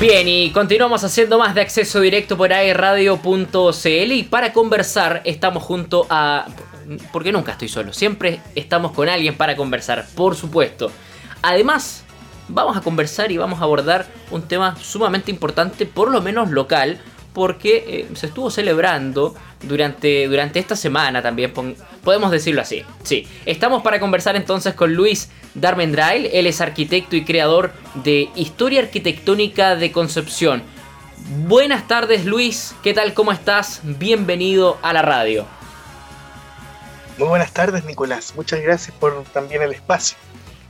Bien, y continuamos haciendo más de acceso directo por airradio.cl y para conversar estamos junto a... Porque nunca estoy solo, siempre estamos con alguien para conversar, por supuesto. Además, vamos a conversar y vamos a abordar un tema sumamente importante, por lo menos local, porque eh, se estuvo celebrando durante, durante esta semana también, podemos decirlo así. Sí, estamos para conversar entonces con Luis Darmendrail, él es arquitecto y creador de Historia Arquitectónica de Concepción. Buenas tardes Luis, ¿qué tal? ¿Cómo estás? Bienvenido a la radio. Muy buenas tardes Nicolás, muchas gracias por también el espacio.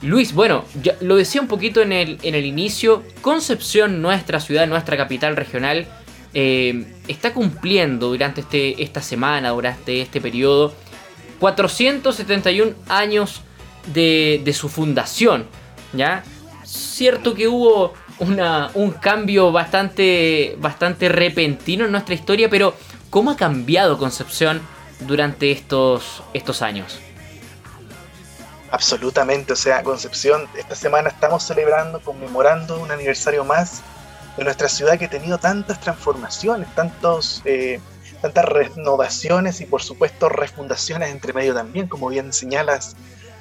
Luis, bueno, ya lo decía un poquito en el, en el inicio, Concepción, nuestra ciudad, nuestra capital regional, eh, está cumpliendo durante este, esta semana, durante este periodo, 471 años de, su fundación. ¿ya? Cierto que hubo una, un cambio bastante, bastante repentino en nuestra historia, pero ¿cómo ha cambiado Concepción durante estos, estos años? Absolutamente, o sea, Concepción, esta semana estamos celebrando, conmemorando un aniversario más de nuestra ciudad que ha tenido tantas transformaciones, tantos, eh, tantas renovaciones y por supuesto refundaciones entre medio también, como bien señalas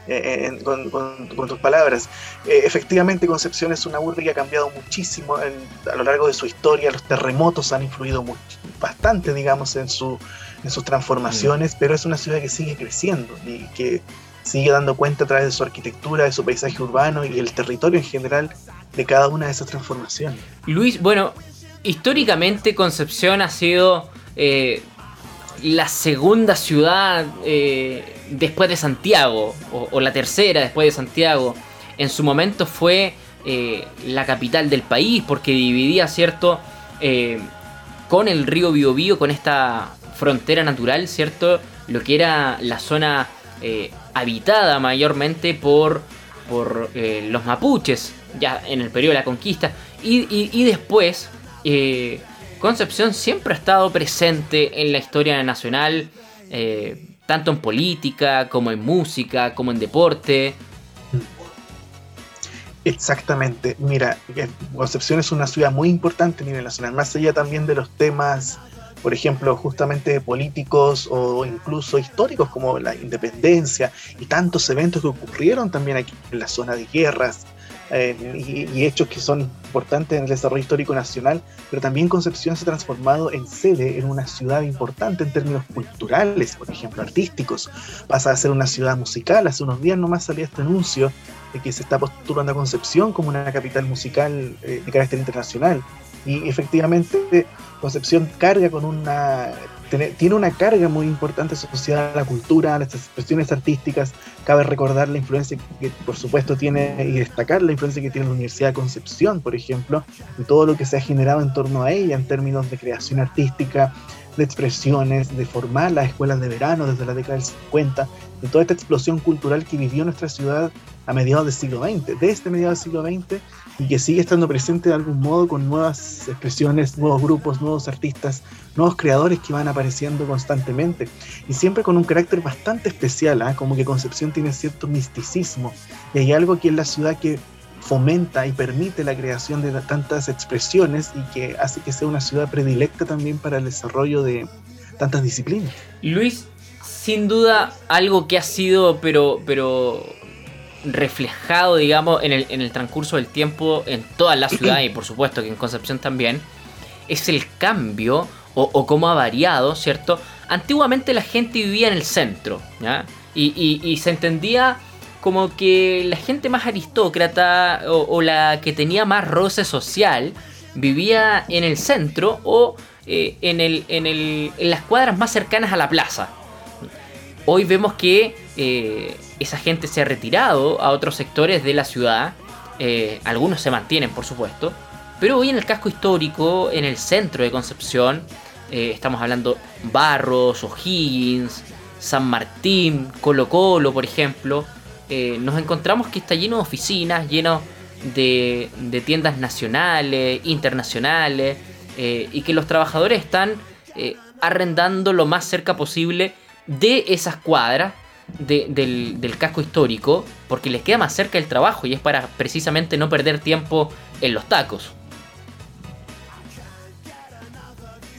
eh, con, tus palabras. Eh, efectivamente, Concepción es una urbe que ha cambiado muchísimo a lo largo de su historia. Los terremotos han influido bastante, digamos, en, su, en sus transformaciones, mm. pero es una ciudad que sigue creciendo y que sigue dando cuenta a través de su arquitectura, de su paisaje urbano y el territorio en general de cada una de esas transformaciones. Luis, bueno, históricamente Concepción ha sido eh, la segunda ciudad eh, después de Santiago, o, la tercera después de Santiago. En su momento fue eh, la capital del país porque dividía, ¿cierto? con el río Biobío, con esta frontera natural, ¿cierto? Lo que era la zona habitada mayormente por, por los mapuches, ya en el periodo de la conquista. Y, después, eh, Concepción siempre ha estado presente en la historia nacional, eh, tanto en política, como en música, como en deporte. Exactamente, mira, Concepción es una ciudad muy importante a nivel nacional, más allá también de los temas, por ejemplo, justamente políticos o incluso históricos como la independencia y tantos eventos que ocurrieron también aquí en la zona de guerras, eh, y, hechos que son importantes en el desarrollo histórico nacional, pero también Concepción se ha transformado en sede, en una ciudad importante en términos culturales, por ejemplo, artísticos. Pasa a ser una ciudad musical. Hace unos días nomás salía este anuncio de que se está postulando a Concepción como una capital musical eh, de carácter internacional. Y efectivamente Concepción carga con una tiene una carga muy importante asociada a la cultura, a las expresiones artísticas. Cabe recordar la influencia que, por supuesto, tiene y destacar la influencia que tiene la Universidad de Concepción, por ejemplo, y todo lo que se ha generado en torno a ella en términos de creación artística, de expresiones, de formar las escuelas de verano desde la década del 50, de toda esta explosión cultural que vivió nuestra ciudad a mediados del siglo XX, desde mediados del siglo XX, y que sigue estando presente de algún modo con nuevas expresiones, nuevos grupos, nuevos artistas, nuevos creadores que van apareciendo constantemente, y siempre con un carácter bastante especial, ¿ah? como que Concepción tiene cierto misticismo, y hay algo aquí en la ciudad que fomenta y permite la creación de tantas expresiones y que hace que sea una ciudad predilecta también para el desarrollo de tantas disciplinas. Luis, sin duda algo que ha sido pero pero reflejado digamos en el, en el transcurso del tiempo en toda la ciudad y por supuesto que en Concepción también es el cambio o, cómo ha variado, ¿cierto? Antiguamente la gente vivía en el centro, ¿ya? y se entendía como que la gente más aristócrata o, la que tenía más roce social vivía en el centro o eh, en, el, en, el, en, las cuadras más cercanas a la plaza. Hoy vemos que eh, esa gente se ha retirado a otros sectores de la ciudad, eh, algunos se mantienen por supuesto, pero hoy en el casco histórico, en el centro de Concepción, estamos hablando Barros, O'Higgins, San Martín, Colo Colo por ejemplo, eh, nos encontramos que está lleno de oficinas, lleno de, tiendas nacionales, internacionales, eh, y que los trabajadores están eh, arrendando lo más cerca posible de esas cuadras del, del, casco histórico, porque les queda más cerca el trabajo y es para precisamente no perder tiempo en los tacos.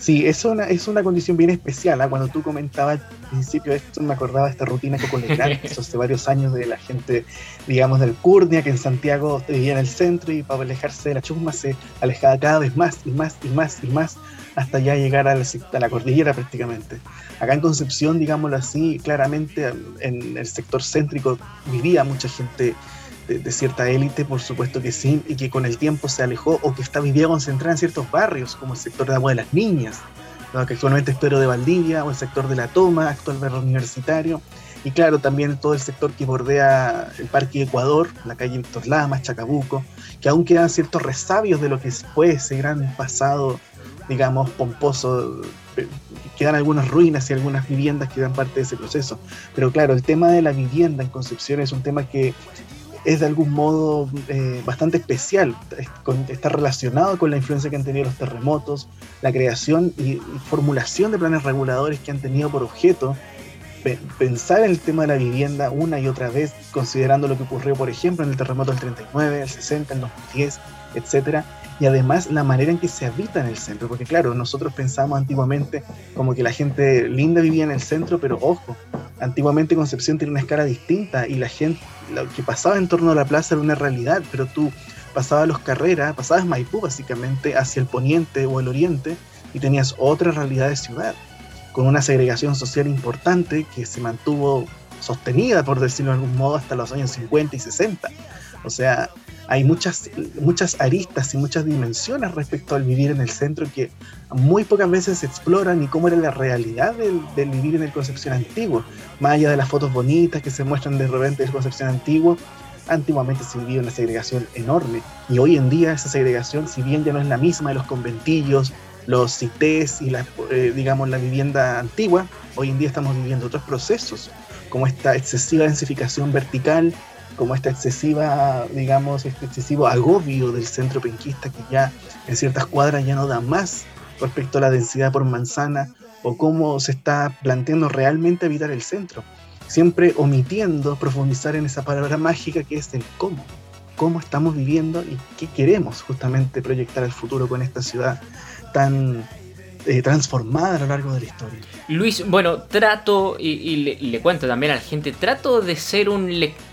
Sí, es una, es una condición bien especial. ¿ah? Cuando tú comentabas al principio esto, me acordaba de esta rutina que eso hace varios años de la gente, digamos, del Curnia, que en Santiago vivía en el centro y para alejarse de la chusma se alejaba cada vez más y más y más y más hasta ya llegar a la, cordillera prácticamente. Acá en Concepción, digámoslo así, claramente en el sector céntrico vivía mucha gente de, cierta élite, por supuesto que sí, y que con el tiempo se alejó o que está vivía concentrada en ciertos barrios, como el sector de Agua de las Niñas, que actualmente es Pedro de Valdivia, o el sector de La Toma, actual barrio universitario, y claro, también todo el sector que bordea el Parque Ecuador, la calle Víctor Lamas, Chacabuco, que aún quedan ciertos resabios de lo que fue ese gran pasado, digamos, pomposo. Quedan algunas ruinas y algunas viviendas que dan parte de ese proceso. Pero claro, el tema de la vivienda en Concepción es un tema que es de algún modo eh, bastante especial, está relacionado con la influencia que han tenido los terremotos, la creación y, formulación de planes reguladores que han tenido por objeto pensar en el tema de la vivienda una y otra vez, considerando lo que ocurrió, por ejemplo, en el terremoto del 39, el 60, el 2010, etcétera, y además la manera en que se habita en el centro, porque claro, nosotros pensamos antiguamente como que la gente linda vivía en el centro, pero ojo, antiguamente Concepción tenía una escala distinta y la gente, lo que pasaba en torno a la plaza era una realidad, pero tú pasabas los carreras, pasabas Maipú básicamente hacia el poniente o el oriente y tenías otra realidad de ciudad, con una segregación social importante que se mantuvo sostenida, por decirlo de algún modo, hasta los años 50 y 60. O sea, hay muchas, muchas aristas y muchas dimensiones respecto al vivir en el centro que muy pocas veces se exploran y cómo era la realidad del, vivir en el Concepción antiguo. Más allá de las fotos bonitas que se muestran de repente del Concepción antiguo, antiguamente se vivía una segregación enorme. Y hoy en día esa segregación, si bien ya no es la misma de los conventillos, los CITES y la, eh, digamos la vivienda antigua, hoy en día estamos viviendo otros procesos, como esta excesiva densificación vertical como esta excesiva, digamos, este excesivo agobio del centro penquista que ya en ciertas cuadras ya no da más respecto a la densidad por manzana o cómo se está planteando realmente habitar el centro, siempre omitiendo profundizar en esa palabra mágica que es el cómo, cómo estamos viviendo y qué queremos justamente proyectar al futuro con esta ciudad tan eh, transformada a lo largo de la historia. Luis, bueno, trato, y, le, le, cuento también a la gente, trato de ser un lector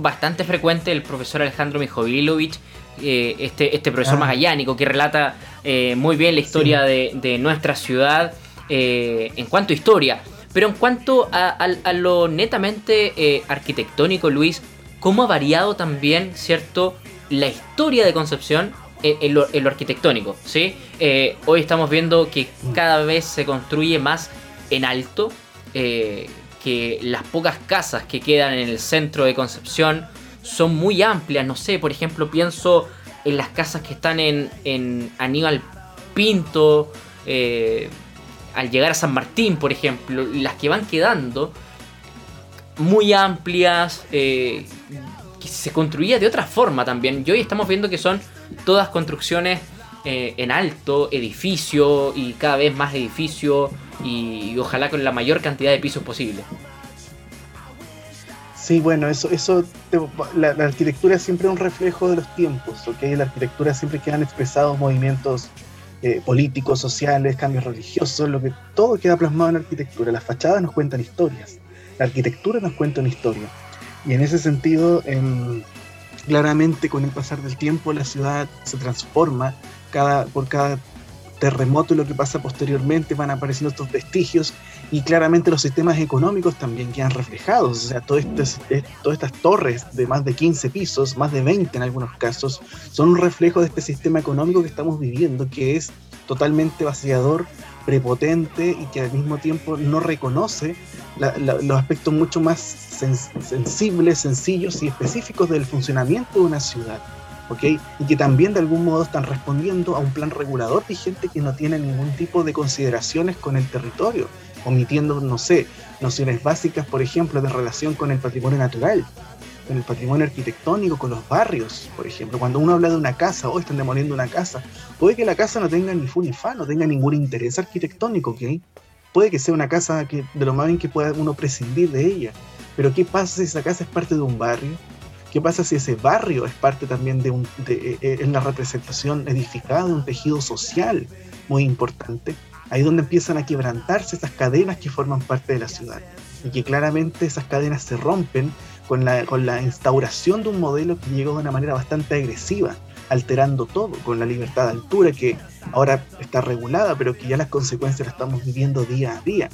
bastante frecuente, el profesor Alejandro Mijovilovich, eh, este, este profesor ah. magallánico que relata eh, muy bien la historia de, nuestra ciudad eh, en cuanto a historia. Pero en cuanto a, lo netamente arquitectónico, Luis, ¿cómo ha variado también, cierto, la historia de Concepción en, lo, arquitectónico? ¿sí? hoy estamos viendo que cada vez se construye más en alto que las pocas casas que quedan en el centro de Concepción son muy amplias. No sé, por ejemplo, pienso en las casas que están en, en Aníbal Pinto, eh, al llegar a San Martín, por ejemplo, las que van quedando muy amplias, eh, que se construía de otra forma también. Y hoy estamos viendo que son todas construcciones eh, en alto, edificio y cada vez más edificio y, ojalá con la mayor cantidad de pisos posible. Sí, bueno, eso, eso la, arquitectura siempre es un reflejo de los tiempos, ¿ok? La arquitectura siempre quedan expresados movimientos eh, políticos, sociales, cambios religiosos, lo que todo queda plasmado en la arquitectura. Las fachadas nos cuentan historias, la arquitectura nos cuenta una historia. Y en ese sentido, claramente con el pasar del tiempo la ciudad se transforma cada, por cada terremoto y lo que pasa posteriormente van apareciendo estos vestigios y claramente los sistemas económicos también quedan reflejados. O sea, todo este, todas estas torres de más de 15 pisos, más de 20 en algunos casos, son un reflejo de este sistema económico que estamos viviendo, que es totalmente vaciador, prepotente y que al mismo tiempo no reconoce los aspectos mucho más sensibles, sencillos y específicos del funcionamiento de una ciudad. Y que también de algún modo están respondiendo a un plan regulador vigente que no tiene ningún tipo de consideraciones con el territorio, omitiendo, no sé, nociones básicas, por ejemplo, de relación con el patrimonio natural, con el patrimonio arquitectónico, con los barrios, por ejemplo. Cuando uno habla de una casa, o están demoliendo una casa, puede que la casa no tenga ni fu ni fa, no tenga ningún interés arquitectónico, ¿ok? Puede que sea una casa que, de lo más bien que pueda uno prescindir de ella. Pero ¿qué pasa si esa casa es parte de un barrio? ¿Qué pasa si ese barrio es parte también de, un, de, eh, eh, representación edificada de un tejido social muy importante? Ahí es donde empiezan a quebrantarse esas cadenas que forman parte de la ciudad. Y que claramente esas cadenas se rompen con la, con la instauración de un modelo que llegó de una manera bastante agresiva, alterando todo, con la libertad de altura que ahora está regulada, pero que ya las consecuencias las estamos viviendo día a día.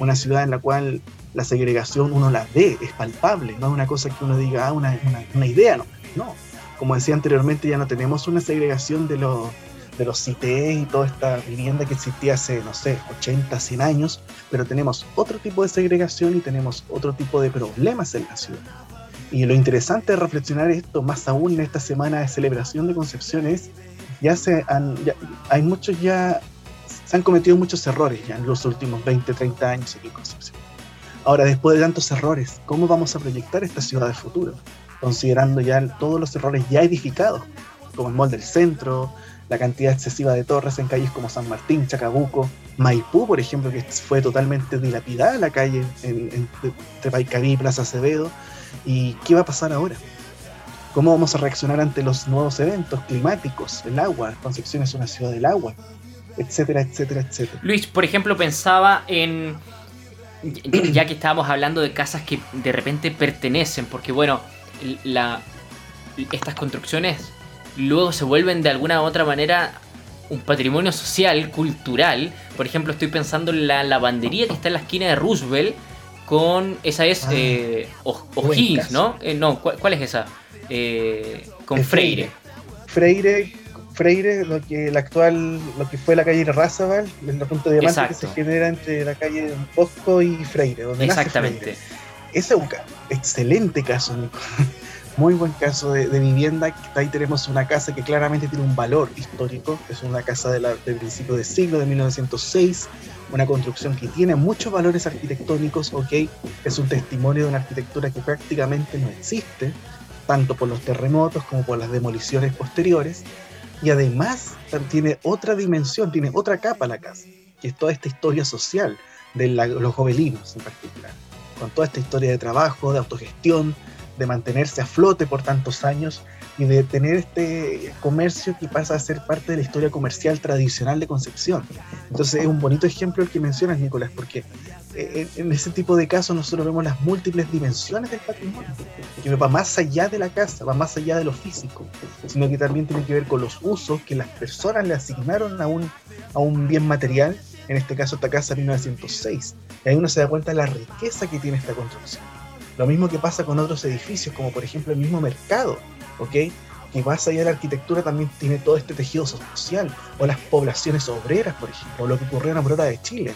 Una ciudad en la cual la segregación uno la ve, es palpable, no es una cosa que uno diga, ah, una, una, idea, no, no. Como decía anteriormente, ya no tenemos una segregación de los de los CITES y toda esta vivienda que existía hace, no sé, 80, 100 años, pero tenemos otro tipo de segregación y tenemos otro tipo de problemas en la ciudad. Y lo interesante de reflexionar esto, más aún en esta semana de celebración de Concepción, es ya se han, hay muchos ya, se han cometido muchos errores ya en los últimos 20, 30 años aquí en Concepción. Ahora, después de tantos errores, ¿cómo vamos a proyectar esta ciudad de futuro? Considerando ya todos los errores ya edificados, como el mall del centro, la cantidad excesiva de torres en calles como San Martín, Chacabuco, Maipú, por ejemplo, que fue totalmente dilapidada la calle en, en y Plaza Acevedo. ¿Y qué va a pasar ahora? ¿Cómo vamos a reaccionar ante los nuevos eventos climáticos? El agua, Concepción es una ciudad del agua, etcétera, etcétera, etcétera. Luis, por ejemplo, pensaba en, ya que estábamos hablando de casas que de repente pertenecen, porque bueno, la, estas construcciones luego se vuelven de alguna u otra manera un patrimonio social, cultural. Por ejemplo, estoy pensando en la lavandería que está en la esquina de Roosevelt con esa es ah, eh, O'Higgins, ¿no? Eh, no, ¿cuál, es esa? Eh, con Freire. Freire. Freire, lo que el actual, lo que fue la calle Razabal, el punto de diamante que se genera entre la calle Bosco y Freire, donde Exactamente. Ese es un excelente caso, Nico muy buen caso de, vivienda. Ahí tenemos una casa que claramente tiene un valor histórico. Es una casa de del principio del siglo, de 1906. Una construcción que tiene muchos valores arquitectónicos, ok. Es un testimonio de una arquitectura que prácticamente no existe, tanto por los terremotos como por las demoliciones posteriores. Y además tiene otra dimensión, tiene otra capa la casa, que es toda esta historia social de los gobelinos en particular. Con toda esta historia de trabajo, de autogestión, de mantenerse a flote por tantos años y de tener este comercio que pasa a ser parte de la historia comercial tradicional de Concepción. Entonces es un bonito ejemplo el que mencionas, Nicolás, porque eh, en ese tipo de casos nosotros vemos las múltiples dimensiones del patrimonio, que va más allá de la casa, va más allá de lo físico, sino que también tiene que ver con los usos que las personas le asignaron a un, a un bien material, en este caso esta casa 1906. Y ahí uno se da cuenta de la riqueza que tiene esta construcción. Lo mismo que pasa con otros edificios, como por ejemplo el mismo mercado, ¿ok? Que más allá de la arquitectura también tiene todo este tejido social, o las poblaciones obreras, por ejemplo, o lo que ocurrió en Ambrota de Chile,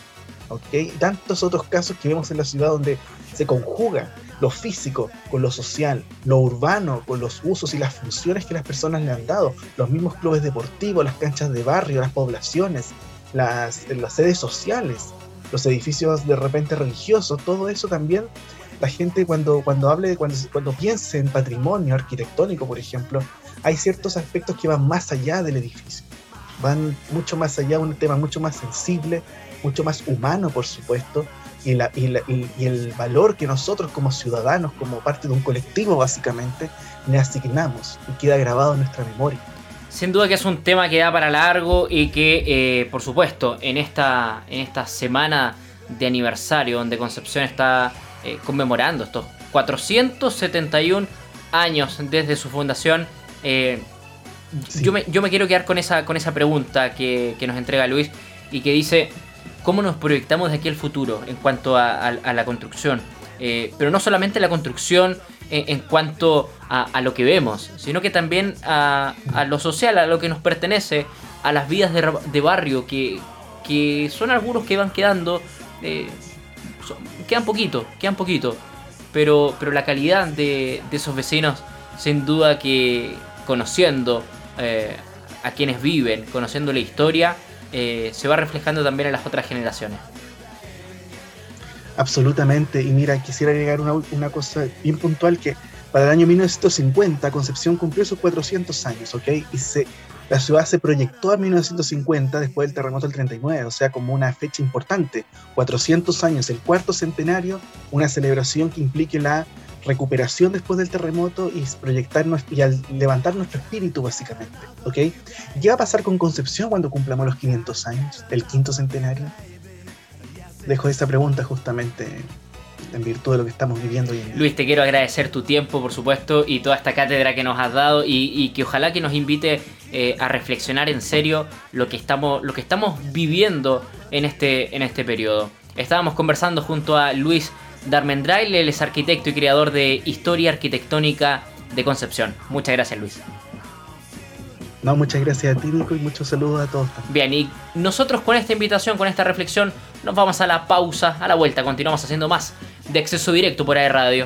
Tantos otros casos que vemos en la ciudad donde se conjuga lo físico con lo social, lo urbano con los usos y las funciones que las personas le han dado, los mismos clubes deportivos, las canchas de barrio, las poblaciones, las, las sedes sociales, los edificios de repente religiosos, todo eso también la gente cuando, cuando hable, cuando, cuando piense en patrimonio arquitectónico, por ejemplo, hay ciertos aspectos que van más allá del edificio, van mucho más allá, un tema mucho más sensible, mucho más humano, por supuesto, y, la, y, y, el valor que nosotros como ciudadanos, como parte de un colectivo básicamente, le asignamos y queda grabado en nuestra memoria. Sin duda que es un tema que da para largo y que, eh, por supuesto, en esta, en esta semana de aniversario donde Concepción está eh, conmemorando estos 471 años desde su fundación. Eh, yo, me, yo, me, quiero quedar con esa, con esa pregunta que, nos entrega Luis y que dice, ¿cómo nos proyectamos de aquí al futuro en cuanto a, la construcción? Eh, pero no solamente la construcción en, cuanto a, lo que vemos, sino que también a, lo social, a lo que nos pertenece, a las vidas de, barrio, que, que, son algunos que van quedando quedan poquito, quedan poquito. Pero, pero la calidad de, esos vecinos, sin duda que conociendo eh, a quienes viven, conociendo la historia, eh, se va reflejando también en las otras generaciones. Absolutamente, y mira, quisiera agregar una, una cosa bien puntual que para el año 1950 Concepción cumplió sus 400 años, ¿ok? Y se la ciudad se proyectó en 1950 después del terremoto del 39, o sea, como una fecha importante. 400 años, el cuarto centenario, una celebración que implique la recuperación después del terremoto y proyectarnos y al levantar nuestro espíritu básicamente, ¿ok? ¿Qué va a pasar con Concepción cuando cumplamos los 500 años, el quinto centenario? Dejo esa pregunta justamente en virtud de lo que estamos viviendo hoy en día. Luis, te quiero agradecer tu tiempo, por supuesto, y toda esta cátedra que nos has dado y, que ojalá que nos invite eh, a reflexionar en serio lo que estamos, lo que estamos viviendo en este, en este periodo. Estábamos conversando junto a Luis Darmendrail, él es arquitecto y creador de Historia Arquitectónica de Concepción. Muchas gracias, Luis. No, muchas gracias a ti, Nico, y muchos saludos a todos. Bien, y nosotros con esta invitación, con esta reflexión, nos vamos a la pausa, a la vuelta. Continuamos haciendo más de acceso directo por ahí Radio.